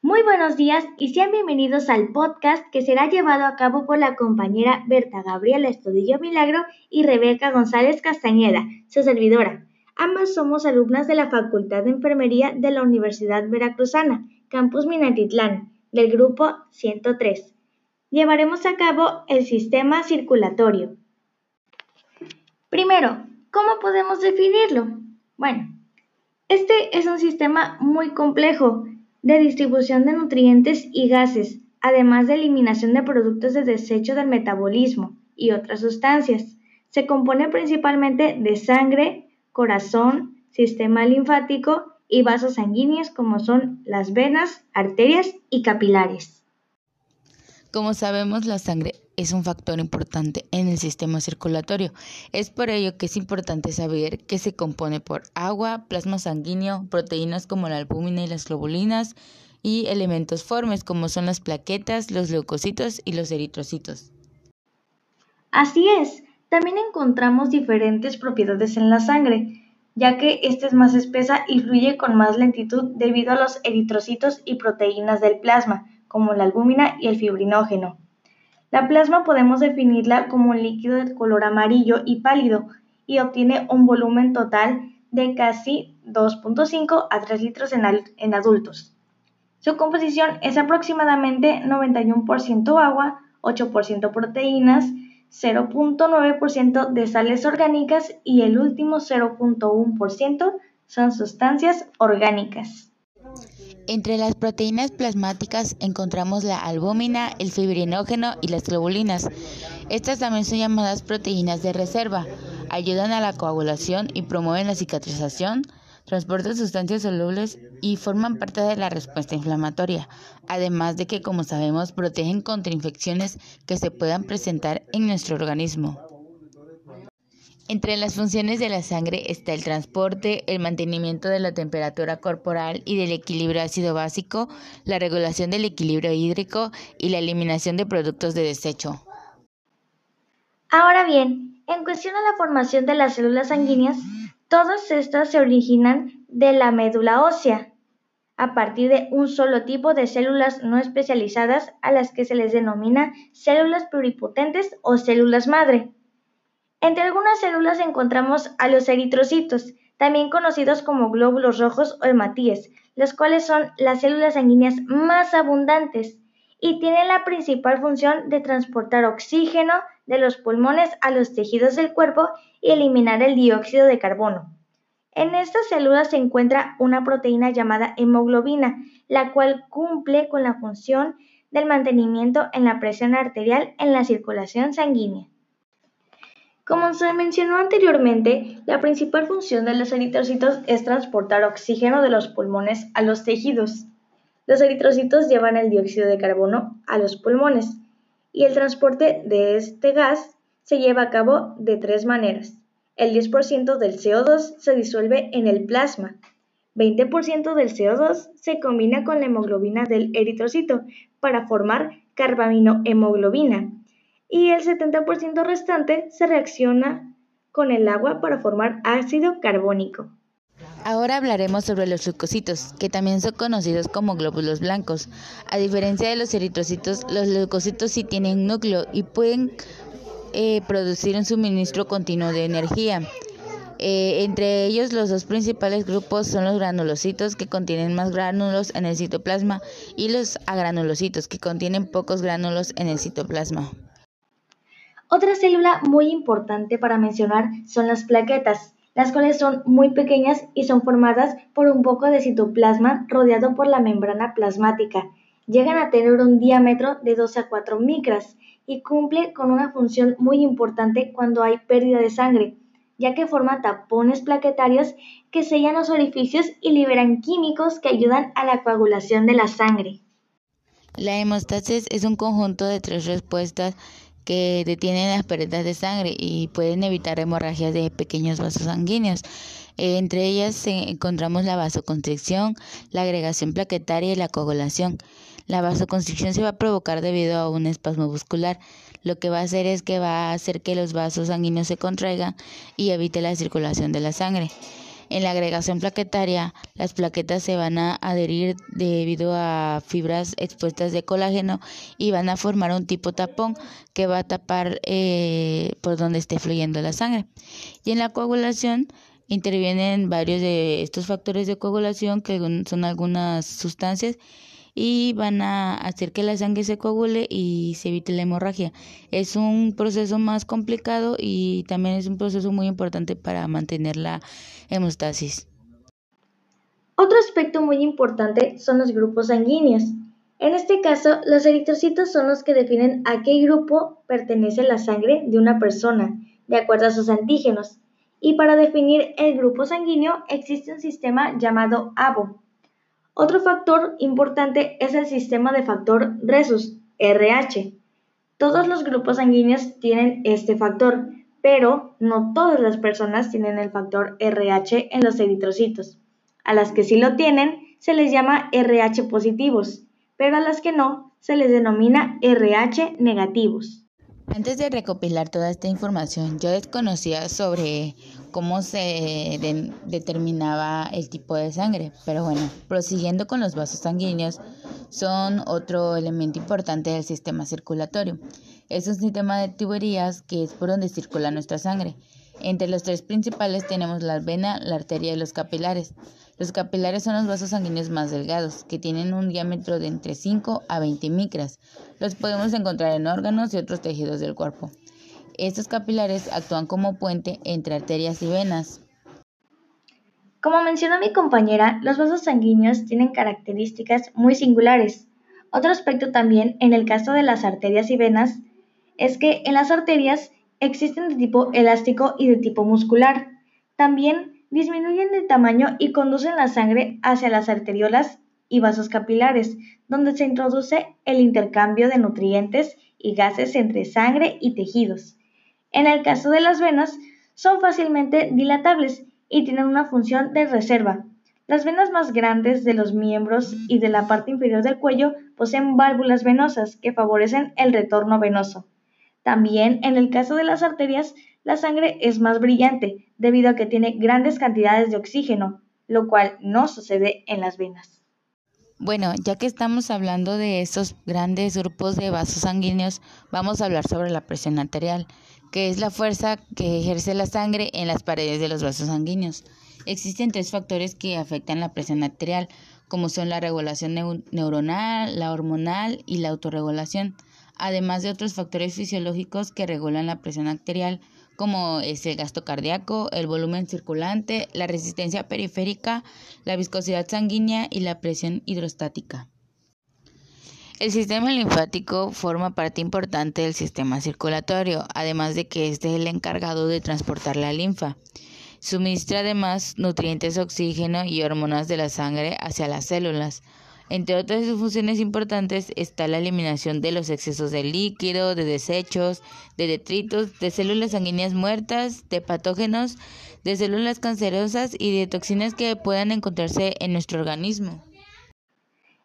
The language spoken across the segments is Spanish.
Muy buenos días y sean bienvenidos al podcast que será llevado a cabo por la compañera Berta Gabriela Estudillo Milagro y Rebeca González Castañeda, su servidora. Ambas somos alumnas de la Facultad de Enfermería de la Universidad Veracruzana, Campus Minatitlán, del grupo 103. Llevaremos a cabo el sistema circulatorio. Primero, ¿cómo podemos definirlo? Bueno, este es un sistema muy complejo de distribución de nutrientes y gases, además de eliminación de productos de desecho del metabolismo y otras sustancias. Se compone principalmente de sangre, corazón, sistema linfático y vasos sanguíneos como son las venas, arterias y capilares. Como sabemos, la sangre es un factor importante en el sistema circulatorio. Es por ello que es importante saber que se compone por agua, plasma sanguíneo, proteínas como la albúmina y las globulinas y elementos formes como son las plaquetas, los leucocitos y los eritrocitos. Así es, también encontramos diferentes propiedades en la sangre, ya que esta es más espesa y fluye con más lentitud debido a los eritrocitos y proteínas del plasma, como la albúmina y el fibrinógeno. La plasma podemos definirla como un líquido de color amarillo y pálido y obtiene un volumen total de casi 2.5 a 3 litros en, adultos. Su composición es aproximadamente 91% agua, 8% proteínas, 0.9% de sales orgánicas y el último 0.1% son sustancias orgánicas. Entre las proteínas plasmáticas encontramos la albúmina, el fibrinógeno y las globulinas. Estas también son llamadas proteínas de reserva. Ayudan a la coagulación y promueven la cicatrización, transportan sustancias solubles y forman parte de la respuesta inflamatoria, además de que, como sabemos, protegen contra infecciones que se puedan presentar en nuestro organismo. Entre las funciones de la sangre está el transporte, el mantenimiento de la temperatura corporal y del equilibrio ácido básico, la regulación del equilibrio hídrico y la eliminación de productos de desecho. Ahora bien, en cuestión a la formación de las células sanguíneas, todas estas se originan de la médula ósea, a partir de un solo tipo de células no especializadas a las que se les denomina células pluripotentes o células madre. Entre algunas células encontramos a los eritrocitos, también conocidos como glóbulos rojos o hematíes, los cuales son las células sanguíneas más abundantes y tienen la principal función de transportar oxígeno de los pulmones a los tejidos del cuerpo y eliminar el dióxido de carbono. En estas células se encuentra una proteína llamada hemoglobina, la cual cumple con la función del mantenimiento en la presión arterial en la circulación sanguínea. Como se mencionó anteriormente, la principal función de los eritrocitos es transportar oxígeno de los pulmones a los tejidos. Los eritrocitos llevan el dióxido de carbono a los pulmones y el transporte de este gas se lleva a cabo de tres maneras. El 10% del CO2 se disuelve en el plasma, 20% del CO2 se combina con la hemoglobina del eritrocito para formar carbaminohemoglobina y el 70% restante se reacciona con el agua para formar ácido carbónico. Ahora hablaremos sobre los leucocitos, que también son conocidos como glóbulos blancos. A diferencia de los eritrocitos, los leucocitos sí tienen núcleo y pueden eh, producir un suministro continuo de energía. Eh, entre ellos, los dos principales grupos son los granulocitos, que contienen más gránulos en el citoplasma, y los agranulocitos, que contienen pocos gránulos en el citoplasma. Otra célula muy importante para mencionar son las plaquetas, las cuales son muy pequeñas y son formadas por un poco de citoplasma rodeado por la membrana plasmática. Llegan a tener un diámetro de 2 a 4 micras y cumple con una función muy importante cuando hay pérdida de sangre, ya que forma tapones plaquetarios que sellan los orificios y liberan químicos que ayudan a la coagulación de la sangre. La hemostasis es un conjunto de tres respuestas que detienen las pérdidas de sangre y pueden evitar hemorragias de pequeños vasos sanguíneos. entre ellas encontramos la vasoconstricción, la agregación plaquetaria y la coagulación. La vasoconstricción se va a provocar debido a un espasmo muscular. Lo que va a hacer es que va a hacer que los vasos sanguíneos se contraigan y evite la circulación de la sangre. En la agregación plaquetaria, las plaquetas se van a adherir debido a fibras expuestas de colágeno y van a formar un tipo tapón que va a tapar eh, por donde esté fluyendo la sangre. Y en la coagulación intervienen varios de estos factores de coagulación que son algunas sustancias y van a hacer que la sangre se coagule y se evite la hemorragia. Es un proceso más complicado y también es un proceso muy importante para mantener la hemostasis. Otro aspecto muy importante son los grupos sanguíneos. En este caso, los eritrocitos son los que definen a qué grupo pertenece la sangre de una persona, de acuerdo a sus antígenos. Y para definir el grupo sanguíneo existe un sistema llamado ABO, otro factor importante es el sistema de factor Resus, RH. Todos los grupos sanguíneos tienen este factor, pero no todas las personas tienen el factor RH en los eritrocitos. A las que sí lo tienen se les llama RH positivos, pero a las que no se les denomina RH negativos. Antes de recopilar toda esta información, yo desconocía sobre cómo se determinaba el tipo de sangre, pero bueno, prosiguiendo con los vasos sanguíneos, son otro elemento importante del sistema circulatorio. Es un sistema de tuberías que es por donde circula nuestra sangre. Entre los tres principales tenemos la vena, la arteria y los capilares. Los capilares son los vasos sanguíneos más delgados, que tienen un diámetro de entre 5 a 20 micras. Los podemos encontrar en órganos y otros tejidos del cuerpo. Estos capilares actúan como puente entre arterias y venas. Como mencionó mi compañera, los vasos sanguíneos tienen características muy singulares. Otro aspecto también en el caso de las arterias y venas es que en las arterias existen de tipo elástico y de tipo muscular. También disminuyen de tamaño y conducen la sangre hacia las arteriolas y vasos capilares, donde se introduce el intercambio de nutrientes y gases entre sangre y tejidos. En el caso de las venas, son fácilmente dilatables y tienen una función de reserva. Las venas más grandes de los miembros y de la parte inferior del cuello poseen válvulas venosas que favorecen el retorno venoso. También en el caso de las arterias, la sangre es más brillante debido a que tiene grandes cantidades de oxígeno, lo cual no sucede en las venas. Bueno, ya que estamos hablando de estos grandes grupos de vasos sanguíneos, vamos a hablar sobre la presión arterial, que es la fuerza que ejerce la sangre en las paredes de los vasos sanguíneos. Existen tres factores que afectan la presión arterial, como son la regulación neuronal, la hormonal y la autorregulación, además de otros factores fisiológicos que regulan la presión arterial, como es el gasto cardíaco, el volumen circulante, la resistencia periférica, la viscosidad sanguínea y la presión hidrostática. El sistema linfático forma parte importante del sistema circulatorio, además de que este es el encargado de transportar la linfa. Suministra además nutrientes, oxígeno y hormonas de la sangre hacia las células. Entre otras funciones importantes está la eliminación de los excesos de líquido, de desechos, de detritos, de células sanguíneas muertas, de patógenos, de células cancerosas y de toxinas que puedan encontrarse en nuestro organismo.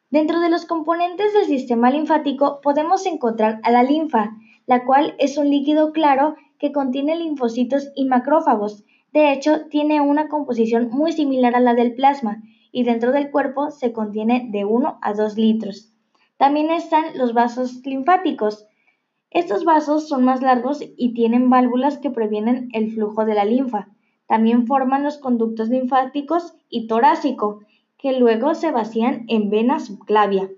Dentro de los componentes del sistema linfático podemos encontrar a la linfa, la cual es un líquido claro que contiene linfocitos y macrófagos. De hecho, tiene una composición muy similar a la del plasma y dentro del cuerpo se contiene de 1 a 2 litros. También están los vasos linfáticos. Estos vasos son más largos y tienen válvulas que previenen el flujo de la linfa. También forman los conductos linfáticos y torácico, que luego se vacían en vena subclavia.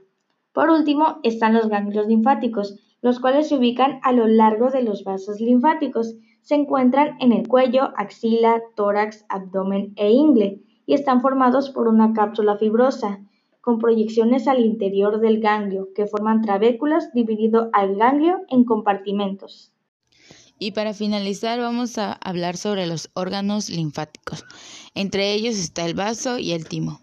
Por último están los ganglios linfáticos, los cuales se ubican a lo largo de los vasos linfáticos. Se encuentran en el cuello, axila, tórax, abdomen e ingle y están formados por una cápsula fibrosa con proyecciones al interior del ganglio que forman trabéculas dividido al ganglio en compartimentos. Y para finalizar vamos a hablar sobre los órganos linfáticos. Entre ellos está el vaso y el timo.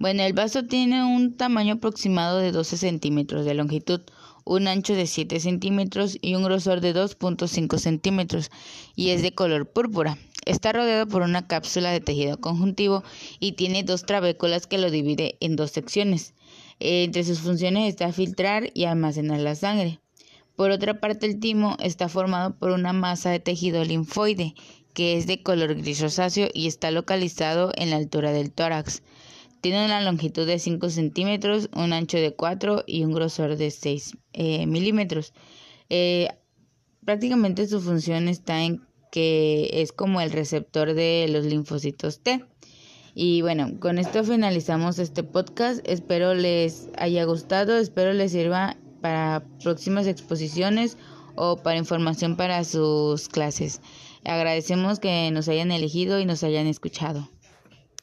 Bueno, el vaso tiene un tamaño aproximado de 12 centímetros de longitud, un ancho de 7 centímetros y un grosor de 2.5 centímetros y es de color púrpura. Está rodeado por una cápsula de tejido conjuntivo y tiene dos trabéculas que lo divide en dos secciones. Entre sus funciones está filtrar y almacenar la sangre. Por otra parte, el timo está formado por una masa de tejido linfoide que es de color gris rosáceo y está localizado en la altura del tórax. Tiene una longitud de 5 centímetros, un ancho de 4 y un grosor de 6 eh, milímetros. Eh, prácticamente su función está en que es como el receptor de los linfocitos T. Y bueno, con esto finalizamos este podcast. Espero les haya gustado, espero les sirva para próximas exposiciones o para información para sus clases. Agradecemos que nos hayan elegido y nos hayan escuchado.